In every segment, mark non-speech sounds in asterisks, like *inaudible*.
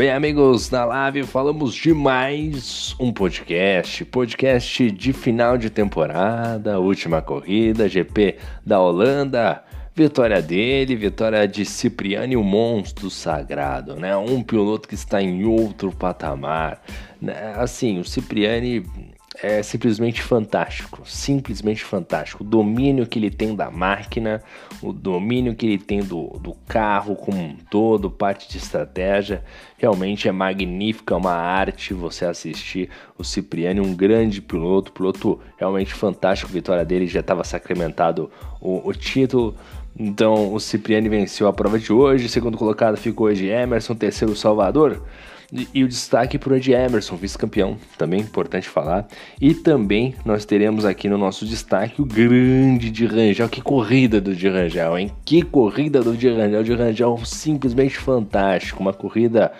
Bem, amigos da Live, falamos de mais um podcast, podcast de final de temporada, última corrida, GP da Holanda, vitória dele, vitória de Cipriani, o monstro sagrado, né? Um piloto que está em outro patamar, né? Assim, o Cipriani é simplesmente fantástico, simplesmente fantástico. O domínio que ele tem da máquina, o domínio que ele tem do, do carro como um todo, parte de estratégia, realmente é magnífica, é uma arte você assistir o Cipriani, um grande piloto, piloto realmente fantástico. A vitória dele já estava sacramentado o, o título. Então o Cipriani venceu a prova de hoje, segundo colocado ficou hoje Emerson, terceiro Salvador. E, o destaque para o Ed Emerson, vice-campeão, também importante falar. E também nós teremos aqui no nosso destaque o grande de Rangel. Que corrida do de Rangel, hein? Que corrida do de Rangel. De Rangel simplesmente fantástico. Uma corrida,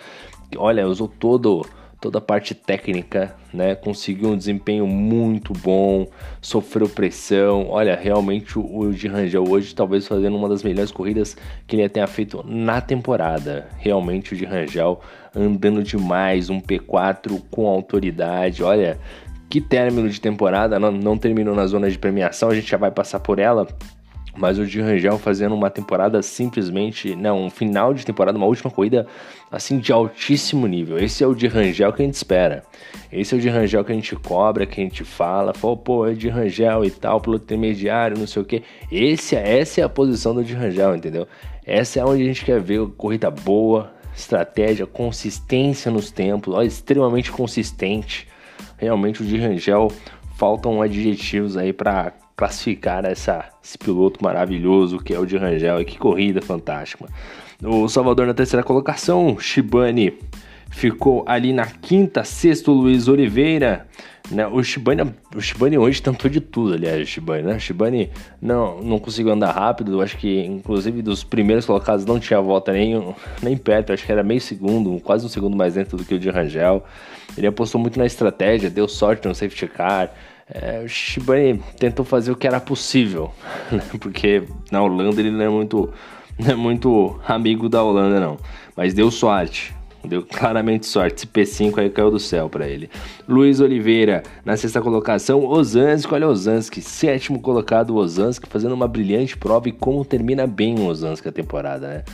olha, usou todo toda a parte técnica, né? Conseguiu um desempenho muito bom, sofreu pressão. Olha, realmente o, de Rangel hoje talvez fazendo uma das melhores corridas que ele tenha feito na temporada. Realmente o de Rangel andando demais, um P4 com autoridade. Olha, que término de temporada, não, não terminou na zona de premiação, a gente já vai passar por ela. Mas o de Rangel fazendo uma temporada simplesmente, não, um final de temporada, uma última corrida assim de altíssimo nível. Esse é o de Rangel que a gente espera. Esse é o de Rangel que a gente cobra, que a gente fala, fala, pô, é de Rangel e tal, piloto intermediário, não sei o que. Esse, essa é a posição do de Rangel, entendeu? Essa é onde a gente quer ver corrida boa, estratégia, consistência nos tempos, ó, extremamente consistente. Realmente o de Rangel faltam adjetivos aí para classificar essa, esse piloto maravilhoso que é o de Rangel. E que corrida fantástica. O Salvador na terceira colocação, Shibane ficou ali na quinta, sexto Luiz Oliveira. Né? O, Shibane, o Shibane hoje tentou de tudo, aliás, o Shibane, né? O não, não conseguiu andar rápido, acho que inclusive dos primeiros colocados não tinha volta nem, nem perto, acho que era meio segundo, quase um segundo mais lento do que o de Rangel. Ele apostou muito na estratégia, deu sorte no safety car, é, o Shibane tentou fazer o que era possível, *laughs* né? porque na Holanda ele não é muito, não é muito amigo da Holanda, não. Mas deu sorte, deu claramente sorte. Esse P5 aí caiu do céu para ele. Luiz Oliveira na sexta colocação. Ozanski, olha Ozanski, sétimo colocado Ozanski, fazendo uma brilhante prova e como termina bem o Ozanski a temporada, né?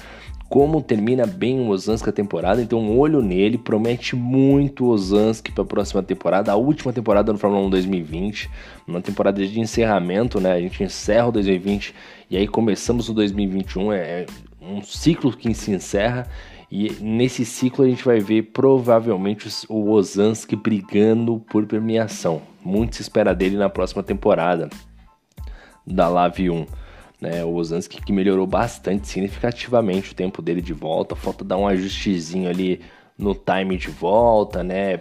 Como termina bem o Ozanski a temporada, então um olho nele, promete muito o Ozanski para a próxima temporada, a última temporada no Fórmula 1 2020, uma temporada de encerramento, né? A gente encerra o 2020 e aí começamos o 2021, é, é um ciclo que se encerra e nesse ciclo a gente vai ver provavelmente o Ozanski brigando por premiação. Muito se espera dele na próxima temporada da Live 1 né? O Osansky que melhorou bastante, significativamente o tempo dele de volta. Falta dar um ajustezinho ali no time de volta, né?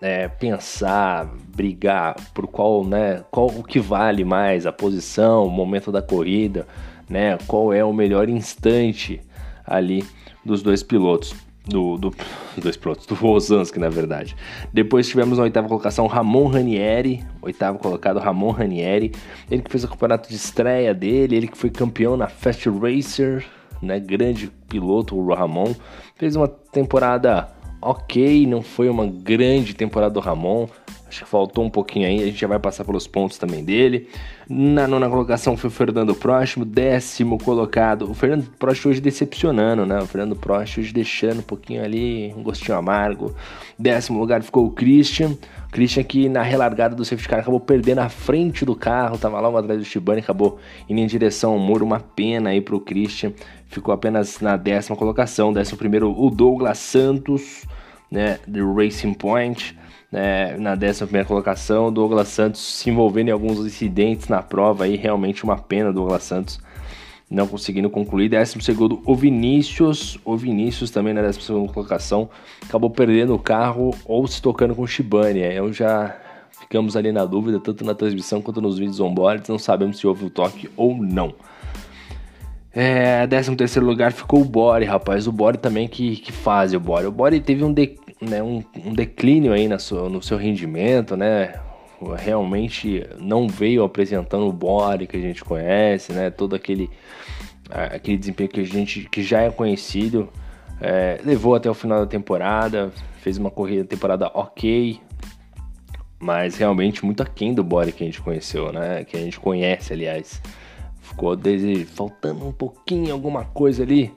É, pensar, brigar por qual, né? Qual o que vale mais, a posição, o momento da corrida, né? Qual é o melhor instante ali dos dois pilotos do, do, dois pilotos, do Osansky, na verdade. Depois tivemos na oitava colocação Ramon Ranieri, oitavo colocado Ramon Ranieri, ele que fez o campeonato de estreia dele, ele que foi campeão na Fast Racer, né, grande piloto o Ramon, fez uma temporada ok, não foi uma grande temporada do Ramon, Acho que faltou um pouquinho aí, a gente já vai passar pelos pontos também dele. Na nona colocação foi o Fernando Próximo, décimo colocado. O Fernando Prost hoje decepcionando, né? O Fernando Prost hoje deixando um pouquinho ali, um gostinho amargo. Décimo lugar ficou o Christian. Christian que na relargada do safety car acabou perdendo a frente do carro, tava lá atrás do Shibane, acabou indo em direção ao muro, uma pena aí pro Christian. Ficou apenas na décima colocação. Décimo primeiro o Douglas Santos, né? The Racing Point né, na 11 colocação. Douglas Santos se envolvendo em alguns incidentes na prova, aí realmente uma pena Douglas Santos não conseguindo concluir. 12 o Vinícius, o Vinícius também na 12 colocação, acabou perdendo o carro ou se tocando com o Shibane. Eu já ficamos ali na dúvida, tanto na transmissão quanto nos vídeos on-board, não sabemos se houve o toque ou não. É, 13 terceiro lugar ficou o Bore, rapaz. O Bore também que, que faz o Bore. O Bore teve um, de, né, um, um declínio aí na sua, no seu rendimento, né? Realmente não veio apresentando o Bore que a gente conhece, né? Todo aquele, aquele desempenho que a gente que já é conhecido. É, levou até o final da temporada, fez uma corrida temporada ok, mas realmente muito aquém do body que a gente conheceu, né? Que a gente conhece, aliás. Ficou faltando um pouquinho, alguma coisa ali.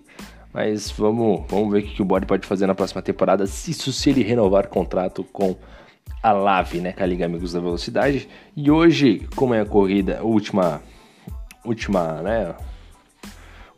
Mas vamos, vamos ver o que o body pode fazer na próxima temporada. Se isso se ele renovar contrato com a Lave, né? Com a Liga Amigos da Velocidade. E hoje, como é a corrida, última, última, né?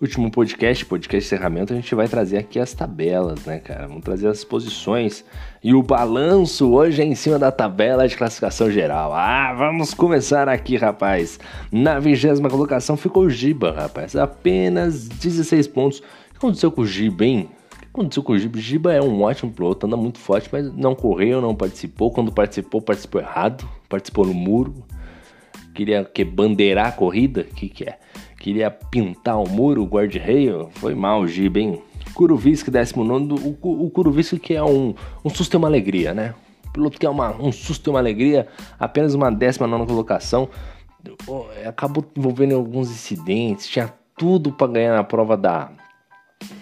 último podcast, podcast encerramento, a gente vai trazer aqui as tabelas, né, cara? Vamos trazer as posições e o balanço hoje é em cima da tabela de classificação geral. Ah, vamos começar aqui, rapaz. Na vigésima colocação ficou o Giba, rapaz. Apenas 16 pontos. Aconteceu com o Giba, hein? O que aconteceu com o Giba? Giba é um ótimo piloto, anda muito forte, mas não correu, não participou. Quando participou, participou errado. Participou no muro. Queria que bandeirar a corrida? O que, que é? Queria pintar o muro, o guarda-reio. Foi mal o Giba, hein? Kuruvisk, 19. O, o que é um, um susto e uma alegria, né? O piloto que é uma, um susto e uma alegria, apenas uma 19 colocação. Acabou envolvendo alguns incidentes, tinha tudo para ganhar na prova da.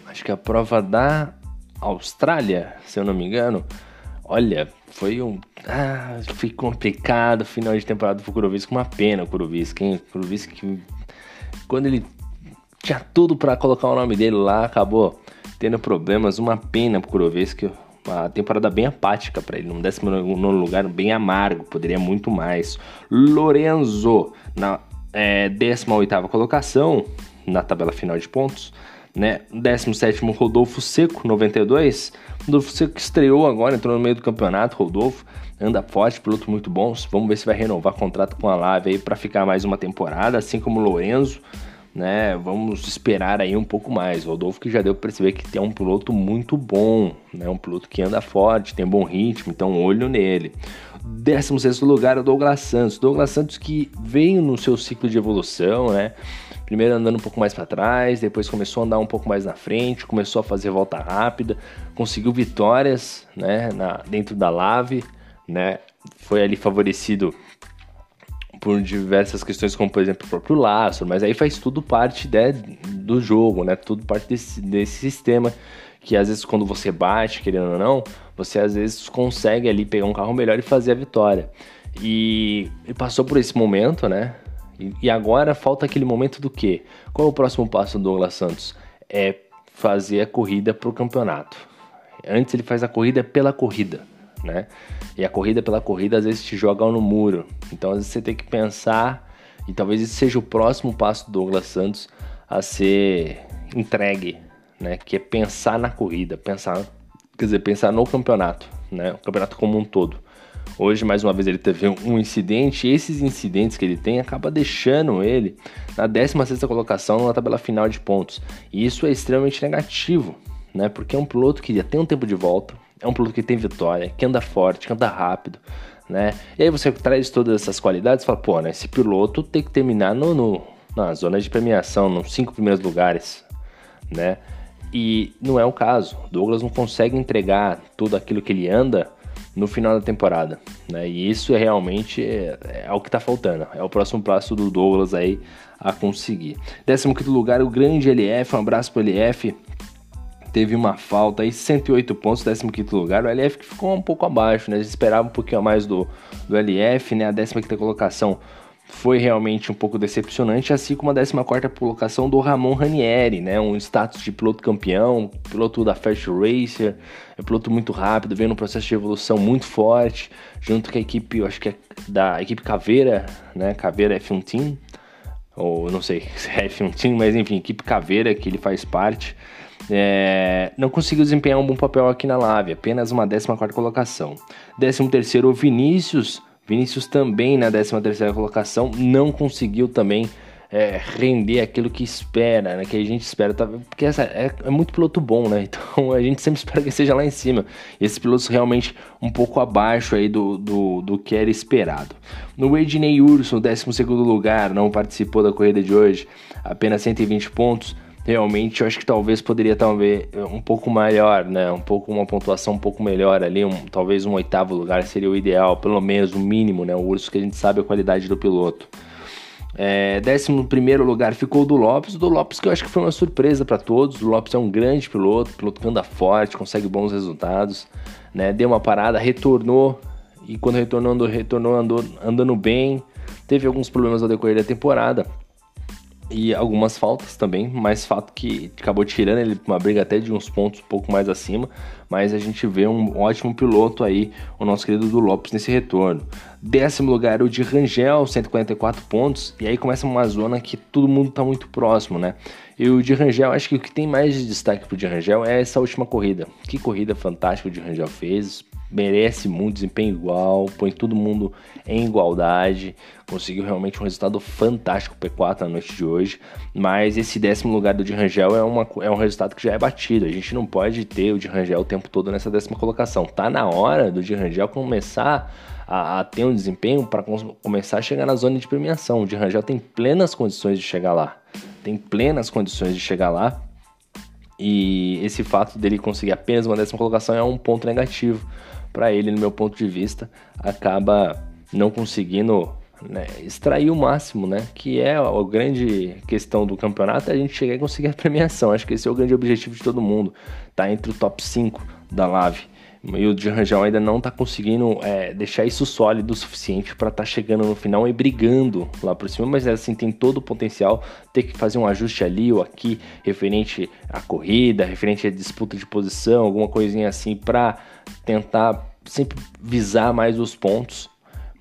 Acho que a prova da Austrália, se eu não me engano. Olha, foi um. Ah, foi complicado. Final de temporada pro Kurovisk. Uma pena o Kurovisk, hein? O Kurovisk quando ele tinha tudo para colocar o nome dele lá, acabou tendo problemas. Uma pena pro Kurovski, uma temporada bem apática para ele, um 19 lugar bem amargo, poderia muito mais. Lorenzo na é, 18 colocação na tabela final de pontos. Né? 17 Rodolfo Seco, 92. Rodolfo Seco estreou agora, entrou no meio do campeonato. Rodolfo anda forte, piloto muito bom. Vamos ver se vai renovar contrato com a Lave aí para ficar mais uma temporada, assim como o Lorenzo né? Vamos esperar aí um pouco mais. Rodolfo que já deu para perceber que é um piloto muito bom, né? Um piloto que anda forte, tem bom ritmo, então olho nele. 16 lugar o Douglas Santos. Douglas Santos que veio no seu ciclo de evolução, né? Primeiro andando um pouco mais para trás, depois começou a andar um pouco mais na frente, começou a fazer volta rápida, conseguiu vitórias, né, na, dentro da Lave, né? Foi ali favorecido por diversas questões, como por exemplo o próprio laço, mas aí faz tudo parte de, do jogo, né? Tudo parte desse, desse sistema que às vezes quando você bate, querendo ou não, você às vezes consegue ali pegar um carro melhor e fazer a vitória. E, e passou por esse momento, né? E, agora falta aquele momento do quê? Qual é o próximo passo do Douglas Santos? É fazer a corrida para o campeonato. Antes ele faz a corrida pela corrida né? E a corrida pela corrida às vezes te joga no muro. Então às vezes você tem que pensar, e talvez esse seja o próximo passo do Douglas Santos a ser entregue, né? Que é pensar na corrida, pensar, quer dizer, pensar no campeonato, né? O campeonato como um todo. Hoje, mais uma vez, ele teve um incidente, e esses incidentes que ele tem acaba deixando ele na 16 colocação na tabela final de pontos. E isso é extremamente negativo, né? Porque é um piloto que já tem um tempo de volta, é um piloto que tem vitória, que anda forte, que anda rápido, né? E aí você traz todas essas qualidades e fala, pô, né, esse piloto tem que terminar no, no, na zona de premiação, nos cinco primeiros lugares, né? E não é o caso. Douglas não consegue entregar tudo aquilo que ele anda no final da temporada, né? E isso é realmente é, é o que tá faltando. É o próximo passo do Douglas aí a conseguir. 15 quinto lugar, o grande LF, um abraço pro LF, teve uma falta aí, 108 pontos, 15 lugar. O LF que ficou um pouco abaixo, né? A gente esperava um pouquinho a mais do, do LF, né? A 15 colocação foi realmente um pouco decepcionante, assim como a 14 colocação do Ramon Ranieri, né? Um status de piloto campeão, piloto da Fast Racer, é piloto muito rápido, veio num processo de evolução muito forte, junto com a equipe, eu acho que é da equipe Caveira, né? Caveira F1 Team, ou não sei *laughs* se é F1 Team, mas enfim, equipe Caveira que ele faz parte é, não conseguiu desempenhar um bom papel aqui na Lave, apenas uma 14 colocação. 13 o Vinícius, Vinícius também na 13 colocação, não conseguiu também é, render aquilo que espera, né, que a gente espera, tá, porque essa é, é, muito piloto bom, né? *laughs* Então a gente sempre espera que seja lá em cima. Esses pilotos realmente um pouco abaixo aí do, do, do que era esperado. No Ednei Urso, no 12 lugar, não participou da corrida de hoje, apenas 120 pontos realmente eu acho que talvez poderia talvez um pouco maior, né? Um pouco uma pontuação um pouco melhor ali, um, talvez um oitavo lugar seria o ideal, pelo menos o mínimo, né? O Urso que a gente sabe a qualidade do piloto. É, décimo primeiro lugar ficou o do Lopes, do Lopes que eu acho que foi uma surpresa para todos. O Lopes é um grande piloto, piloto que anda forte, consegue bons resultados, né? Deu uma parada, retornou e quando retornou, andou, retornou andou, andando bem. Teve alguns problemas ao decorrer da temporada, e algumas faltas também, mas fato que acabou tirando ele uma briga até de uns pontos um pouco mais acima, mas a gente vê um ótimo piloto aí, o nosso querido do Lopes nesse retorno. Décimo lugar o de Rangel, 144 pontos, e aí começa uma zona que todo mundo tá muito próximo, né? E o de Rangel, acho que o que tem mais de destaque pro de Rangel é essa última corrida. Que corrida fantástica o de Rangel fez, merece muito desempenho igual, põe todo mundo em igualdade, conseguiu realmente um resultado fantástico P4 na noite de hoje, mas esse décimo lugar do de Rangel é, uma, é um resultado que já é batido, a gente não pode ter o de Rangel o tempo todo nessa décima colocação, tá na hora do de Rangel começar a, a ter um desempenho para começar a chegar na zona de premiação, o de Rangel tem plenas condições de chegar lá, tem plenas condições de chegar lá, e esse fato dele conseguir apenas uma décima colocação é um ponto negativo para ele, no meu ponto de vista, acaba não conseguindo né, extrair o máximo, né? Que é a grande questão do campeonato, é a gente chegar e conseguir a premiação. Acho que esse é o grande objetivo de todo mundo, tá entre o top 5 da Lave. E o Rangel ainda não está conseguindo é, deixar isso sólido o suficiente para estar tá chegando no final e brigando lá por cima, mas assim tem todo o potencial ter que fazer um ajuste ali ou aqui referente à corrida, referente à disputa de posição, alguma coisinha assim para tentar sempre visar mais os pontos.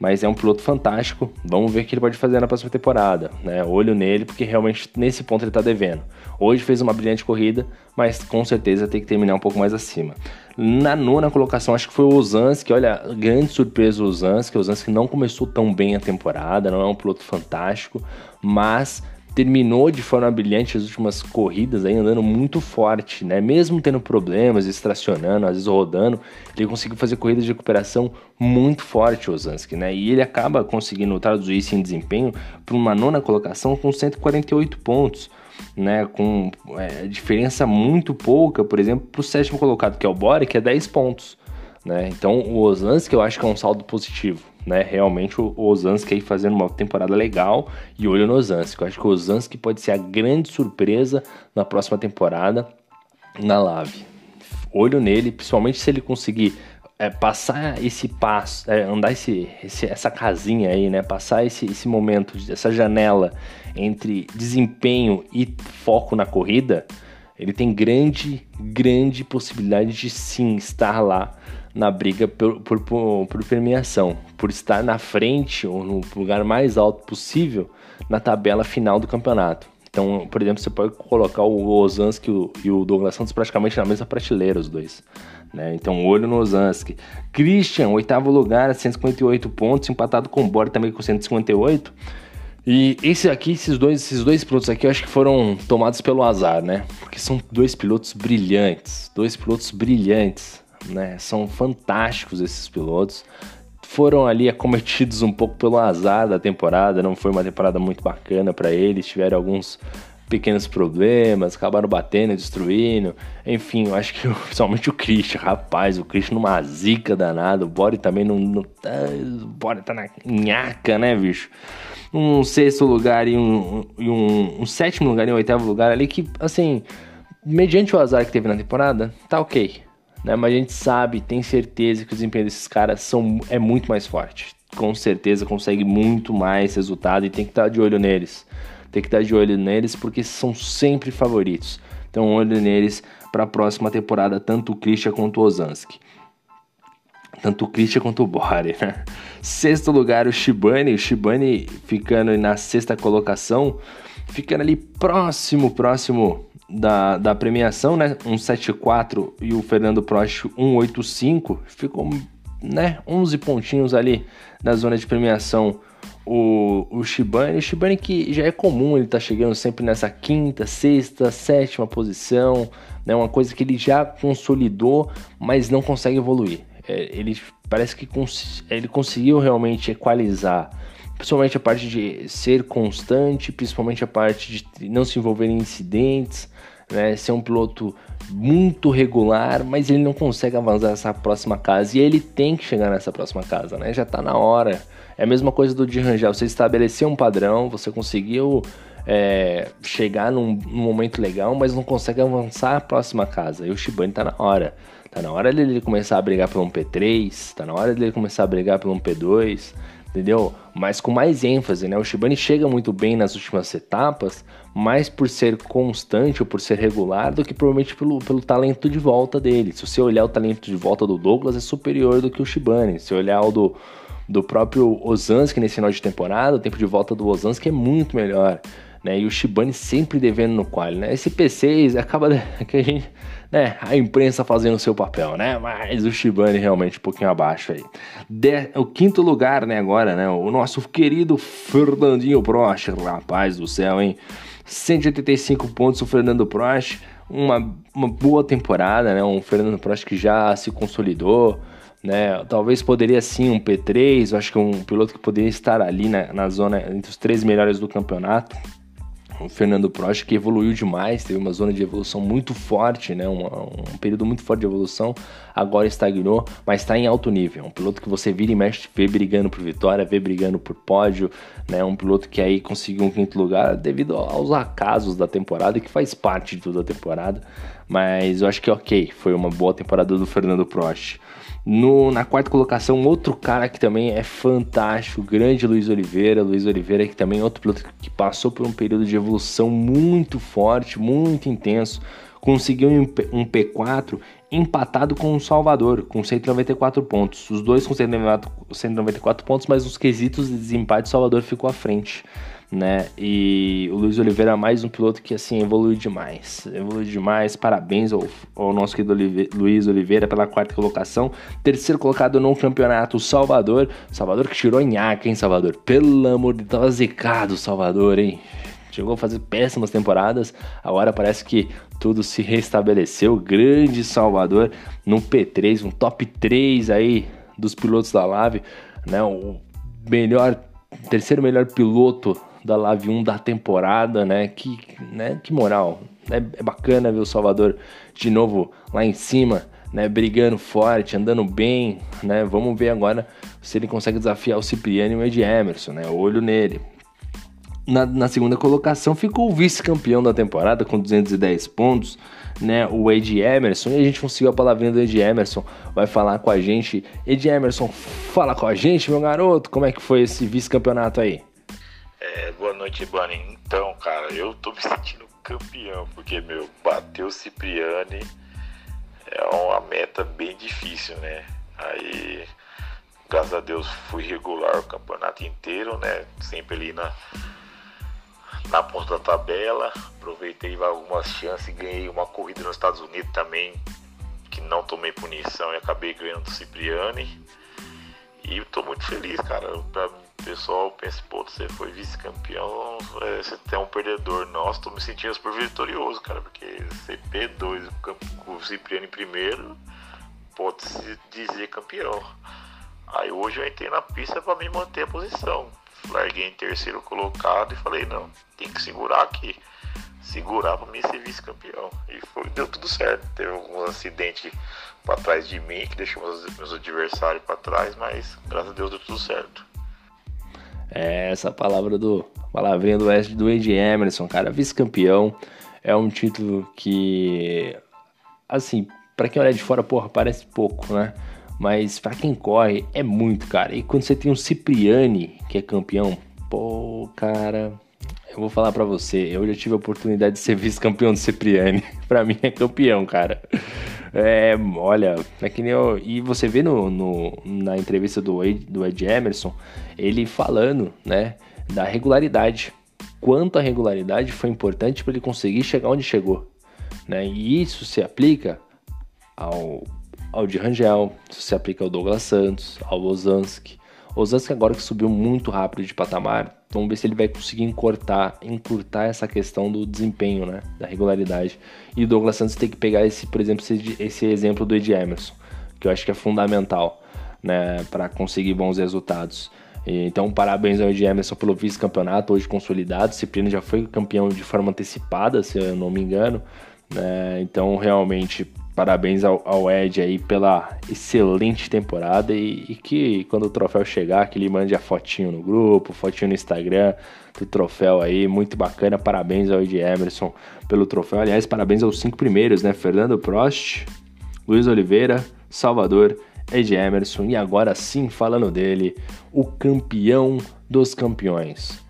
Mas é um piloto fantástico. Vamos ver o que ele pode fazer na próxima temporada. Né? Olho nele, porque realmente nesse ponto ele está devendo. Hoje fez uma brilhante corrida, mas com certeza tem que terminar um pouco mais acima. Na nona colocação, acho que foi o Ozanski. Olha, grande surpresa o Ozanski. O Ozanski não começou tão bem a temporada, não é um piloto fantástico, mas terminou de forma brilhante as últimas corridas aí andando muito forte, né? Mesmo tendo problemas, extracionando, às vezes rodando, ele conseguiu fazer corridas de recuperação muito forte, Ozanski, né? E ele acaba conseguindo traduzir isso em desempenho para uma nona colocação com 148 pontos. Né, com é, diferença muito pouca, por exemplo, para o sétimo colocado, que é o Bore, que é 10 pontos. Né? Então, o Ozanski eu acho que é um saldo positivo né? Realmente o, Ozanski aí fazendo uma temporada legal e olho no Ozanski. Eu acho que o Ozanski pode ser a grande surpresa na próxima temporada na Lave. Olho nele, principalmente se ele conseguir é, passar esse passo, é, andar esse, esse, essa casinha aí, né? Passar esse, esse momento, essa janela entre desempenho e foco na corrida, ele tem grande, grande possibilidade de sim estar lá na briga por, por, por, premiação, por estar na frente ou no lugar mais alto possível na tabela final do campeonato. Então, por exemplo, você pode colocar o Ozanski e o Douglas Santos praticamente na mesma prateleira, os dois. Né? Então, olho no Ozanski. Christian, oitavo lugar, 158 pontos, empatado com o Bore também com 158. E esse aqui, esses dois, esses dois pilotos aqui, eu acho que foram tomados pelo azar, né? Porque são dois pilotos brilhantes, dois pilotos brilhantes né? São fantásticos esses pilotos. Foram ali acometidos um pouco pelo azar da temporada, não foi uma temporada muito bacana para eles, tiveram alguns pequenos problemas, acabaram batendo, destruindo. Enfim, eu acho que *laughs* principalmente o Christian, rapaz, o Christian numa zica danada, o Bore também não, não tá, o Bore tá na nhaca, né, bicho? Um sexto lugar e um, um, um, um sétimo lugar e um oitavo lugar ali que, assim, mediante o azar que teve na temporada, tá ok né? Mas a gente sabe, tem certeza que o desempenho desses caras são, é muito mais forte. Com certeza consegue muito mais resultado e tem que estar de olho neles. Tem que estar de olho neles porque são sempre favoritos. Então, olho neles para a próxima temporada, tanto o Christian quanto o Ozanski. Tanto o Christian quanto o Bore, né? *laughs* Sexto lugar, o Shibane. O Shibane ficando na sexta colocação, ficando ali próximo, próximo da, da premiação, né? 174 e o Fernando Prost 185. Ficou, né? 11 pontinhos ali na zona de premiação. O, o Shibane, o Shibane que já é comum, ele tá chegando sempre nessa quinta, sexta, sétima posição, né? Uma coisa que ele já consolidou, mas não consegue evoluir. É, ele parece que cons ele conseguiu realmente equalizar principalmente a parte de ser constante, principalmente a parte de não se envolver em incidentes, né? Ser um piloto muito regular, mas ele não consegue avançar essa próxima casa e ele tem que chegar nessa próxima casa, né? Já tá na hora. É a mesma coisa do de Rangel, você estabeleceu um padrão, você conseguiu é, chegar num, num, momento legal, mas não consegue avançar a próxima casa. E o Shibane tá na hora. Tá na hora dele começar a brigar por um P3, tá na hora dele começar a brigar por um P2, entendeu? Mas com mais ênfase, né? O Shibane chega muito bem nas últimas etapas, mais por ser constante ou por ser regular do que provavelmente pelo, pelo talento de volta dele. Se você olhar o talento de volta do Douglas, é superior do que o Shibane. Se olhar o do, do próprio Ozanski nesse final de temporada, o tempo de volta do Ozanski é muito melhor né? E o Shibane sempre devendo no quali, né? Esse P6 acaba *laughs* que a gente, né? A imprensa fazendo o seu papel, né? Mas o Shibane realmente um pouquinho abaixo aí. De, o quinto lugar, né? Agora, né? O nosso querido Fernandinho Prost, rapaz do céu, hein? 185 pontos o Fernando Prost, uma, uma boa temporada, né? Um Fernando Prost que já se consolidou, né? Talvez poderia sim um P3, eu acho que um piloto que poderia estar ali na, na zona entre os três melhores do campeonato o Fernando Prost que evoluiu demais, teve uma zona de evolução muito forte, né? Um, um período muito forte de evolução, agora estagnou, mas está em alto nível. Um piloto que você vira e mexe, vê brigando por vitória, vê brigando por pódio, né? Um piloto que aí conseguiu um quinto lugar devido aos acasos da temporada que faz parte de toda a temporada. Mas eu acho que ok, foi uma boa temporada do Fernando Prost. No, na quarta colocação, outro cara que também é fantástico, grande Luiz Oliveira. Luiz Oliveira, que também é outro piloto que passou por um período de evolução muito forte, muito intenso. Conseguiu um P4 empatado com o Salvador, com 194 pontos. Os dois com 194 pontos, mas nos quesitos de desempate, o Salvador ficou à frente né? E o Luiz Oliveira é mais um piloto que assim evoluiu demais, evoluiu demais. Parabéns ao, ao nosso querido Luiz Oliveira pela quarta colocação, terceiro colocado no campeonato Salvador, Salvador que tirou nhaca, hein, Salvador? Pelo amor de Deus, tava zicado Salvador, hein? Chegou a fazer péssimas temporadas, agora parece que tudo se restabeleceu. Grande Salvador no P3, um top 3 aí dos pilotos da Lave, né? O melhor, terceiro melhor piloto da Live 1 da temporada, né? Que, né? que moral. É, é bacana ver o Salvador de novo lá em cima, né? Brigando forte, andando bem, né? Vamos ver agora se ele consegue desafiar o Cipriano e o Ed Emerson, né? Olho nele. Na, na segunda colocação ficou o vice-campeão da temporada com 210 pontos, né? O Ed Emerson. E a gente conseguiu a palavrinha do Ed Emerson. Vai falar com a gente. Ed Emerson, fala com a gente, meu garoto. Como é que foi esse vice-campeonato aí? É, boa noite, Bunny. Então, cara, eu tô me sentindo campeão, porque, meu, bater o Cipriani é uma meta bem difícil, né? Aí, graças a Deus, fui regular o campeonato inteiro, né? Sempre ali na, na ponta da tabela. Aproveitei algumas chances ganhei uma corrida nos Estados Unidos também, que não tomei punição e acabei ganhando do Cipriani. E tô muito feliz, cara. Pra o pessoal pensa, pô, você foi vice-campeão, é, você tem um perdedor. Nossa, tô me sentindo super vitorioso, cara, porque CP2 com o Cipriano em primeiro, pode se dizer campeão. Aí hoje eu entrei na pista para me manter a posição. Larguei em terceiro colocado e falei, não, tem que segurar aqui. Segurar para mim ser vice-campeão. E foi, deu tudo certo. Teve alguns acidentes para trás de mim que deixou meus, meus adversários para trás, mas graças a Deus deu tudo certo. É essa palavra do palavrinha do West do Ed Emerson, cara, vice-campeão. É um título que assim, para quem olha de fora, porra, parece pouco, né? Mas para quem corre é muito, cara. E quando você tem um Cipriani, que é campeão, pô, cara, eu vou falar para você, eu já tive a oportunidade de ser vice-campeão do Cipriani. *laughs* para mim é campeão, cara. É, olha, é que nem eu, e você vê no, no, na entrevista do Ed, do Ed Emerson, ele falando, né, da regularidade. Quanto a regularidade foi importante para ele conseguir chegar onde chegou, né? E isso se aplica ao ao de Rangel, isso se aplica ao Douglas Santos, ao Osansky. Osansky agora que subiu muito rápido de patamar, Vamos ver se ele vai conseguir encurtar, encurtar essa questão do desempenho, né? Da regularidade. E Douglas Santos tem que pegar esse, por exemplo, esse, esse exemplo do Ed Emerson, que eu acho que é fundamental, né? Para conseguir bons resultados. Então, parabéns ao Ed Emerson pelo vice-campeonato, hoje consolidado. Cipriano já foi campeão de forma antecipada, se eu não me engano. Né? Então, realmente, parabéns ao, ao, Ed aí pela excelente temporada e, e, que quando o troféu chegar, que ele mande a fotinho no grupo, fotinho no Instagram do troféu aí, muito bacana. Parabéns ao Ed Emerson pelo troféu. Aliás, parabéns aos cinco primeiros, né? Fernando Prost, Luiz Oliveira, Salvador, Ed Emerson e agora sim, falando dele, o campeão dos campeões.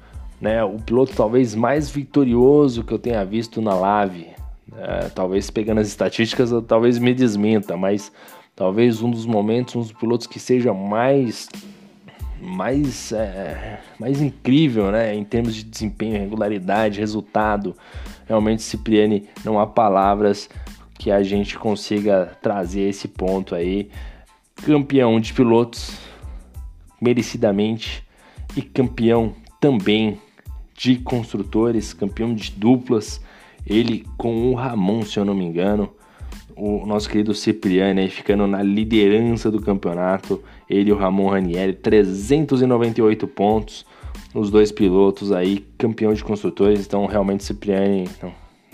Né, o piloto talvez mais vitorioso que eu tenha visto na Lave, é, talvez pegando as estatísticas, talvez me desminta, mas talvez um dos momentos, um dos pilotos que seja mais mais é, mais incrível, né, em termos de desempenho, regularidade, resultado. Realmente, Cipriani, não há palavras que a gente consiga trazer esse ponto aí. Campeão de pilotos, merecidamente, e campeão também de construtores, campeão de duplas ele com o Ramon, se eu não me engano. O nosso querido Cipriani aí ficando na liderança do campeonato. Ele e o Ramon Ranieri, 398 pontos. Os dois pilotos aí, campeão de construtores. Então, realmente, Cipriani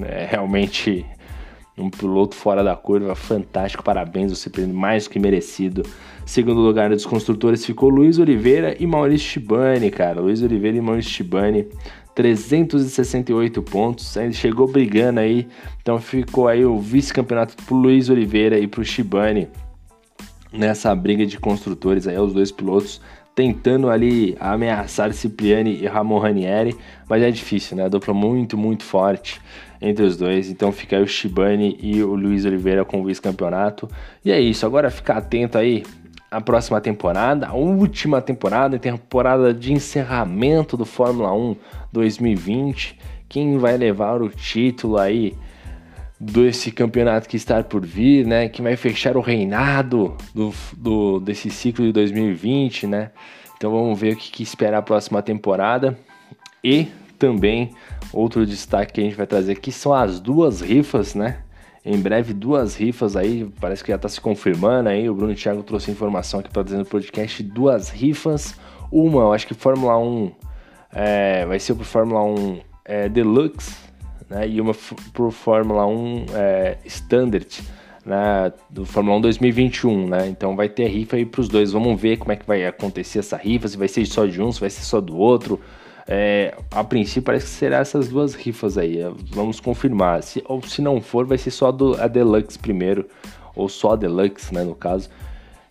é realmente um piloto fora da curva, fantástico. Parabéns ao Cipriani, mais que merecido. Segundo lugar dos construtores ficou Luiz Oliveira e Maurício Shibani, cara. Luiz Oliveira e Maurício Shibani 368 pontos, ele chegou brigando aí, então ficou aí o vice-campeonato pro Luiz Oliveira e pro Shibane nessa briga de construtores aí, os dois pilotos tentando ali ameaçar Cipriani e Ramon Ranieri, mas é difícil, né? A dupla muito, muito forte entre os dois. Então fica aí o Shibane e o Luiz Oliveira com o vice-campeonato. E é isso, agora ficar atento aí a próxima temporada, a última temporada, temporada de encerramento do Fórmula 1 2020. Quem vai levar o título aí desse campeonato que está por vir, né? Quem vai fechar o reinado do, do desse ciclo de 2020, né? Então vamos ver o que, que esperar a próxima temporada. E também outro destaque que a gente vai trazer aqui são as duas rifas, né? Em breve, duas rifas aí, parece que já está se confirmando aí. O Bruno Thiago trouxe informação aqui para dizer no podcast: duas rifas. Uma, eu acho que Fórmula 1 é, vai ser para Fórmula 1 é, Deluxe, né? E uma para Fórmula 1 é, Standard, né? Do Fórmula 1 2021, né? Então vai ter rifa aí para os dois. Vamos ver como é que vai acontecer essa rifa, se vai ser só de um, se vai ser só do outro. É, a princípio parece que será essas duas rifas aí. É, vamos confirmar. Se, ou se não for, vai ser só do, a Deluxe primeiro. Ou só a Deluxe, né, no caso.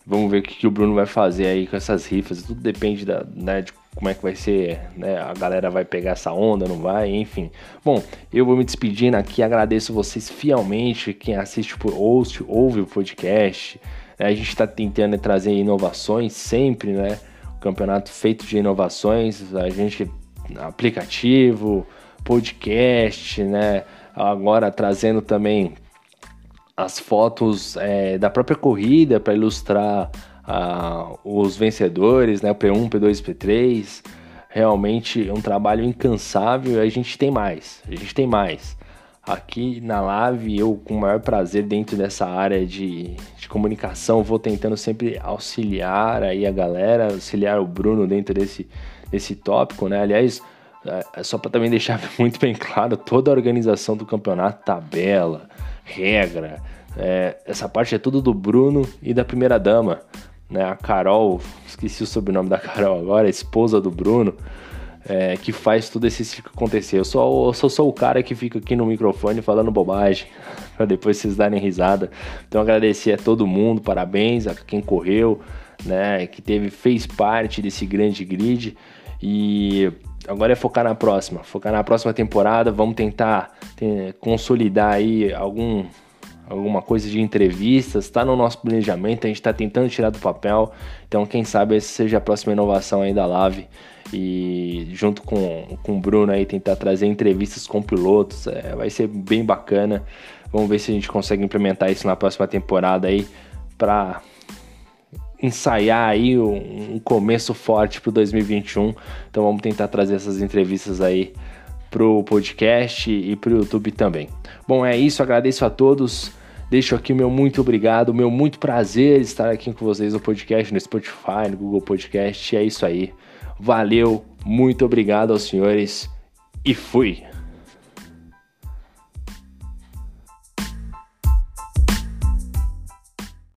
Vamos ver o que, que o Bruno vai fazer aí com essas rifas. Tudo depende da, né, de como é que vai ser, né? A galera vai pegar essa onda, não vai, enfim. Bom, eu vou me despedindo aqui, agradeço vocês fielmente, quem assiste por host, ouve o podcast. A gente está tentando trazer inovações sempre, né? O campeonato feito de inovações, a gente aplicativo, podcast, né? Agora trazendo também as fotos é, da própria corrida para ilustrar uh, os vencedores, né? P1, P2, P3. Realmente é um trabalho incansável e a gente tem mais. A gente tem mais. Aqui na Live, eu com o maior prazer dentro dessa área de, de comunicação, vou tentando sempre auxiliar aí a galera, auxiliar o Bruno dentro desse, desse tópico, né? Aliás, é, só para também deixar *laughs* muito bem claro, toda a organização do campeonato, tabela, regra, é, essa parte é tudo do Bruno e da primeira dama, né? A Carol, esqueci o sobrenome da Carol agora, esposa do Bruno, é, que faz tudo esse ciclo acontecer. Eu sou, eu sou só o cara que fica aqui no microfone falando bobagem, *laughs* para depois vocês darem risada. Então agradecer a todo mundo, parabéns a quem correu, né? Que teve, fez parte desse grande grid e agora é focar na próxima, focar na próxima temporada, vamos tentar ter, consolidar aí algum alguma coisa de entrevistas, está no nosso planejamento, a gente está tentando tirar do papel, então quem sabe essa seja a próxima inovação aí da Lave e junto com, com o Bruno aí tentar trazer entrevistas com pilotos, é, vai ser bem bacana, vamos ver se a gente consegue implementar isso na próxima temporada aí para ensaiar aí um, começo forte para 2021. Então vamos tentar trazer essas entrevistas aí pro podcast e pro YouTube também. Bom, é isso, agradeço a todos. Deixo aqui o meu muito obrigado, o meu muito prazer estar aqui com vocês no podcast, no Spotify, no Google Podcast. É isso aí. Valeu, muito obrigado aos senhores e fui!